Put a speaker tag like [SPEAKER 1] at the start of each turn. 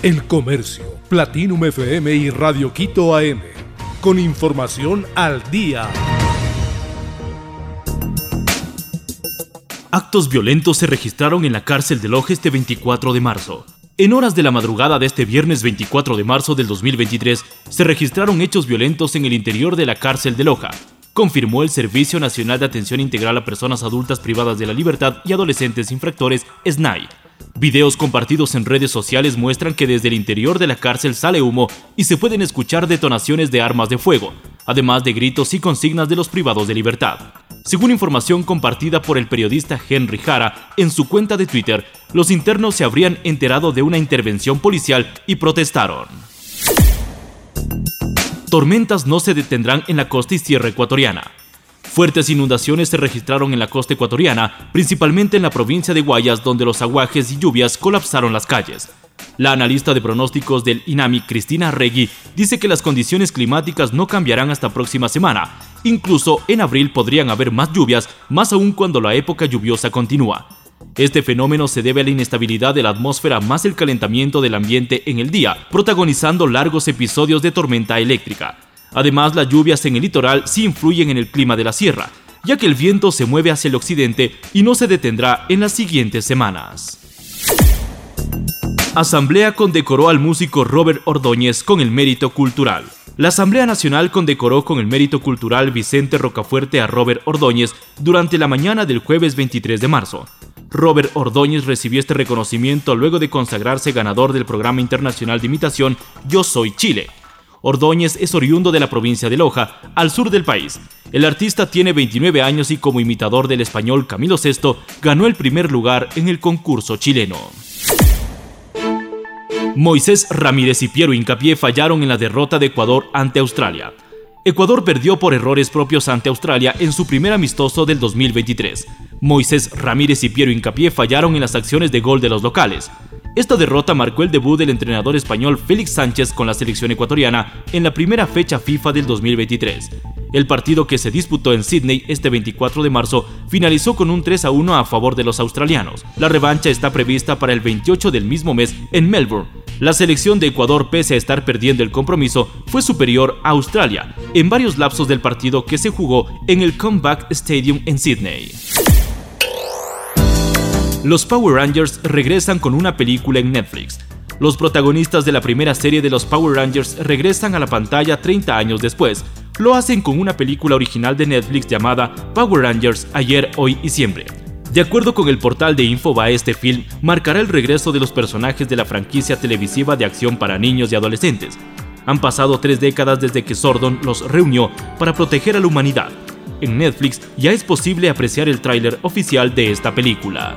[SPEAKER 1] El Comercio, Platinum FM y Radio Quito AM. Con información al día.
[SPEAKER 2] Actos violentos se registraron en la cárcel de Loja este 24 de marzo. En horas de la madrugada de este viernes 24 de marzo del 2023, se registraron hechos violentos en el interior de la cárcel de Loja, confirmó el Servicio Nacional de Atención Integral a Personas Adultas Privadas de la Libertad y Adolescentes Infractores, SNAI. Videos compartidos en redes sociales muestran que desde el interior de la cárcel sale humo y se pueden escuchar detonaciones de armas de fuego, además de gritos y consignas de los privados de libertad. Según información compartida por el periodista Henry Jara en su cuenta de Twitter, los internos se habrían enterado de una intervención policial y protestaron. Tormentas no se detendrán en la costa y sierra ecuatoriana. Fuertes inundaciones se registraron en la costa ecuatoriana, principalmente en la provincia de Guayas, donde los aguajes y lluvias colapsaron las calles. La analista de pronósticos del INAMI, Cristina Regui, dice que las condiciones climáticas no cambiarán hasta próxima semana. Incluso en abril podrían haber más lluvias, más aún cuando la época lluviosa continúa. Este fenómeno se debe a la inestabilidad de la atmósfera más el calentamiento del ambiente en el día, protagonizando largos episodios de tormenta eléctrica. Además, las lluvias en el litoral sí influyen en el clima de la sierra, ya que el viento se mueve hacia el occidente y no se detendrá en las siguientes semanas. Asamblea condecoró al músico Robert Ordóñez con el mérito cultural. La Asamblea Nacional condecoró con el mérito cultural Vicente Rocafuerte a Robert Ordóñez durante la mañana del jueves 23 de marzo. Robert Ordóñez recibió este reconocimiento luego de consagrarse ganador del programa internacional de imitación Yo Soy Chile. Ordóñez es oriundo de la provincia de Loja, al sur del país. El artista tiene 29 años y como imitador del español Camilo VI ganó el primer lugar en el concurso chileno. Moisés Ramírez y Piero Incapié fallaron en la derrota de Ecuador ante Australia. Ecuador perdió por errores propios ante Australia en su primer amistoso del 2023. Moisés Ramírez y Piero Incapié fallaron en las acciones de gol de los locales. Esta derrota marcó el debut del entrenador español Félix Sánchez con la selección ecuatoriana en la primera fecha FIFA del 2023. El partido que se disputó en Sydney este 24 de marzo finalizó con un 3 a 1 a favor de los australianos. La revancha está prevista para el 28 del mismo mes en Melbourne. La selección de Ecuador, pese a estar perdiendo el compromiso, fue superior a Australia en varios lapsos del partido que se jugó en el Comeback Stadium en Sydney. Los Power Rangers regresan con una película en Netflix. Los protagonistas de la primera serie de los Power Rangers regresan a la pantalla 30 años después. Lo hacen con una película original de Netflix llamada Power Rangers Ayer, Hoy y Siempre. De acuerdo con el portal de Infobae, este film marcará el regreso de los personajes de la franquicia televisiva de acción para niños y adolescentes. Han pasado tres décadas desde que Sordon los reunió para proteger a la humanidad. En Netflix ya es posible apreciar el tráiler oficial de esta película.